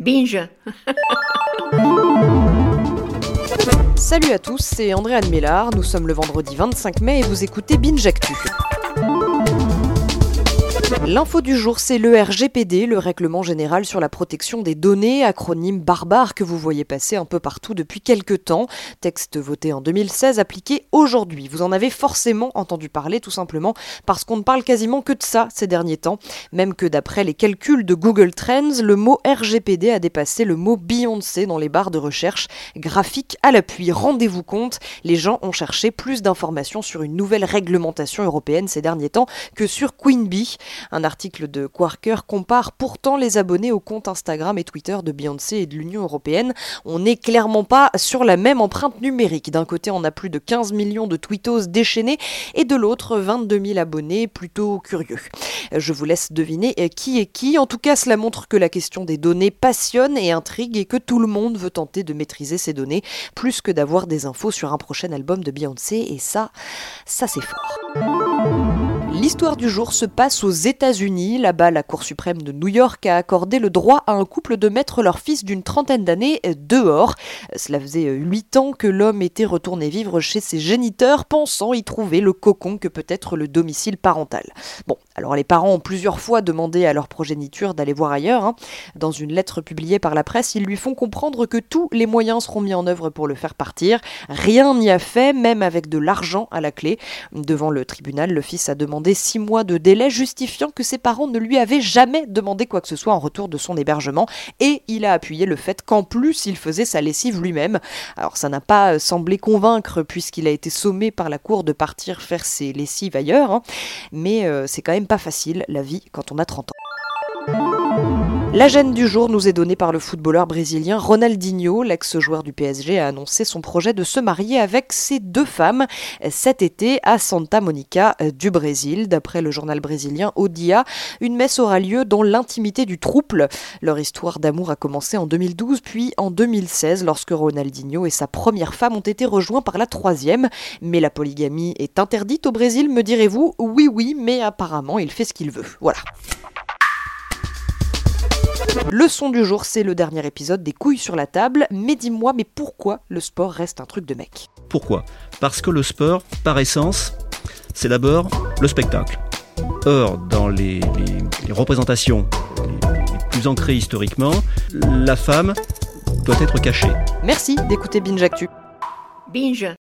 Binge. Salut à tous, c'est André-Anne Mélard, nous sommes le vendredi 25 mai et vous écoutez Binge Actu. L'info du jour, c'est le RGPD, le Règlement général sur la protection des données, acronyme barbare que vous voyez passer un peu partout depuis quelques temps. Texte voté en 2016, appliqué aujourd'hui. Vous en avez forcément entendu parler, tout simplement parce qu'on ne parle quasiment que de ça ces derniers temps. Même que d'après les calculs de Google Trends, le mot RGPD a dépassé le mot Beyoncé dans les barres de recherche. Graphique à l'appui. Rendez-vous compte, les gens ont cherché plus d'informations sur une nouvelle réglementation européenne ces derniers temps que sur Queen Bee. Un article de Quarker compare pourtant les abonnés au compte Instagram et Twitter de Beyoncé et de l'Union européenne. On n'est clairement pas sur la même empreinte numérique. D'un côté, on a plus de 15 millions de tweetos déchaînés et de l'autre, 22 000 abonnés plutôt curieux. Je vous laisse deviner qui est qui. En tout cas, cela montre que la question des données passionne et intrigue et que tout le monde veut tenter de maîtriser ces données plus que d'avoir des infos sur un prochain album de Beyoncé. Et ça, ça c'est fort. L'histoire du jour se passe aux États-Unis. Là-bas, la Cour suprême de New York a accordé le droit à un couple de mettre leur fils d'une trentaine d'années dehors. Cela faisait huit ans que l'homme était retourné vivre chez ses géniteurs, pensant y trouver le cocon que peut être le domicile parental. Bon, alors les parents ont plusieurs fois demandé à leur progéniture d'aller voir ailleurs. Hein. Dans une lettre publiée par la presse, ils lui font comprendre que tous les moyens seront mis en œuvre pour le faire partir. Rien n'y a fait, même avec de l'argent à la clé. Devant le tribunal, le fils a demandé six mois de délai, justifiant que ses parents ne lui avaient jamais demandé quoi que ce soit en retour de son hébergement, et il a appuyé le fait qu'en plus il faisait sa lessive lui-même. Alors ça n'a pas semblé convaincre puisqu'il a été sommé par la cour de partir faire ses lessives ailleurs, hein. mais euh, c'est quand même pas facile la vie quand on a 30 ans. La gêne du jour nous est donnée par le footballeur brésilien Ronaldinho. L'ex-joueur du PSG a annoncé son projet de se marier avec ses deux femmes cet été à Santa Monica euh, du Brésil. D'après le journal brésilien Odia, une messe aura lieu dans l'intimité du trouble. Leur histoire d'amour a commencé en 2012 puis en 2016 lorsque Ronaldinho et sa première femme ont été rejoints par la troisième. Mais la polygamie est interdite au Brésil, me direz-vous Oui, oui, mais apparemment il fait ce qu'il veut. Voilà. Le son du jour, c'est le dernier épisode des couilles sur la table. Mais dis-moi, mais pourquoi le sport reste un truc de mec? Pourquoi? Parce que le sport, par essence, c'est d'abord le spectacle. Or, dans les, représentations les plus ancrées historiquement, la femme doit être cachée. Merci d'écouter Binge Actu. Binge